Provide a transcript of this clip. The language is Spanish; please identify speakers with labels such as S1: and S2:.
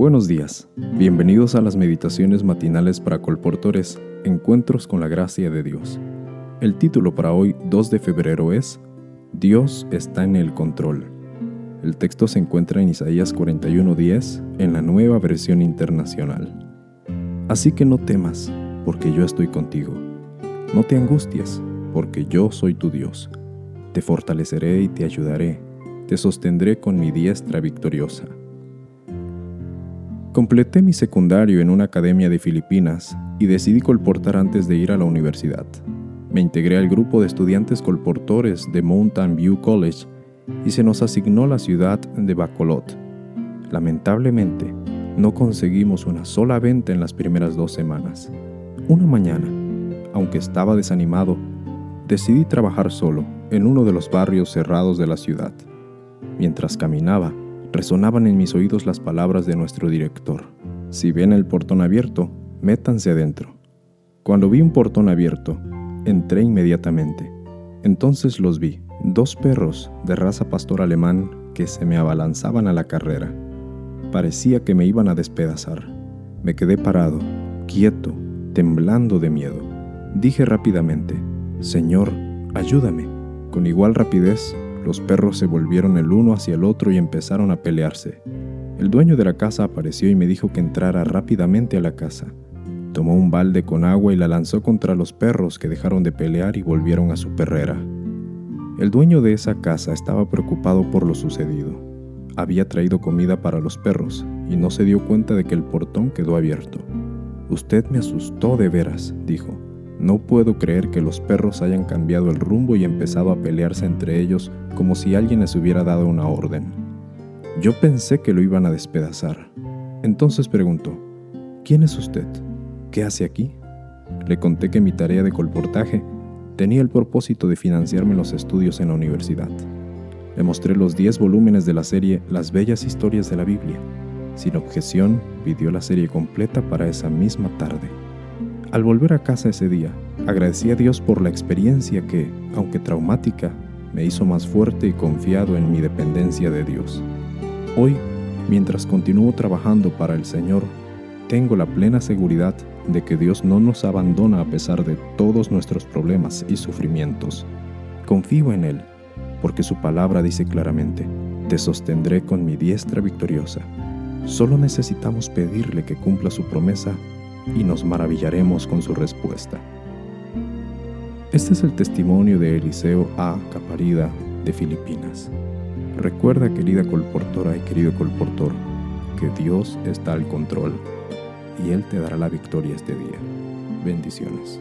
S1: Buenos días, bienvenidos a las meditaciones matinales para colportores, Encuentros con la Gracia de Dios. El título para hoy, 2 de febrero, es Dios está en el control. El texto se encuentra en Isaías 41:10 en la nueva versión internacional. Así que no temas, porque yo estoy contigo. No te angusties, porque yo soy tu Dios. Te fortaleceré y te ayudaré. Te sostendré con mi diestra victoriosa. Completé mi secundario en una academia de Filipinas y decidí colportar antes de ir a la universidad. Me integré al grupo de estudiantes colportores de Mountain View College y se nos asignó la ciudad de Bacolot. Lamentablemente, no conseguimos una sola venta en las primeras dos semanas. Una mañana, aunque estaba desanimado, decidí trabajar solo en uno de los barrios cerrados de la ciudad. Mientras caminaba, resonaban en mis oídos las palabras de nuestro director. Si ven el portón abierto, métanse adentro. Cuando vi un portón abierto, entré inmediatamente. Entonces los vi, dos perros de raza pastor alemán que se me abalanzaban a la carrera. Parecía que me iban a despedazar. Me quedé parado, quieto, temblando de miedo. Dije rápidamente, Señor, ayúdame. Con igual rapidez los perros se volvieron el uno hacia el otro y empezaron a pelearse. El dueño de la casa apareció y me dijo que entrara rápidamente a la casa. Tomó un balde con agua y la lanzó contra los perros que dejaron de pelear y volvieron a su perrera. El dueño de esa casa estaba preocupado por lo sucedido. Había traído comida para los perros y no se dio cuenta de que el portón quedó abierto. Usted me asustó de veras, dijo. No puedo creer que los perros hayan cambiado el rumbo y empezado a pelearse entre ellos como si alguien les hubiera dado una orden. Yo pensé que lo iban a despedazar. Entonces preguntó, ¿quién es usted? ¿Qué hace aquí? Le conté que mi tarea de colportaje tenía el propósito de financiarme los estudios en la universidad. Le mostré los 10 volúmenes de la serie Las Bellas Historias de la Biblia. Sin objeción, pidió la serie completa para esa misma tarde. Al volver a casa ese día, agradecí a Dios por la experiencia que, aunque traumática, me hizo más fuerte y confiado en mi dependencia de Dios. Hoy, mientras continúo trabajando para el Señor, tengo la plena seguridad de que Dios no nos abandona a pesar de todos nuestros problemas y sufrimientos. Confío en Él, porque su palabra dice claramente, te sostendré con mi diestra victoriosa. Solo necesitamos pedirle que cumpla su promesa y nos maravillaremos con su respuesta. Este es el testimonio de Eliseo A. Caparida de Filipinas. Recuerda, querida colportora y querido colportor, que Dios está al control y Él te dará la victoria este día. Bendiciones.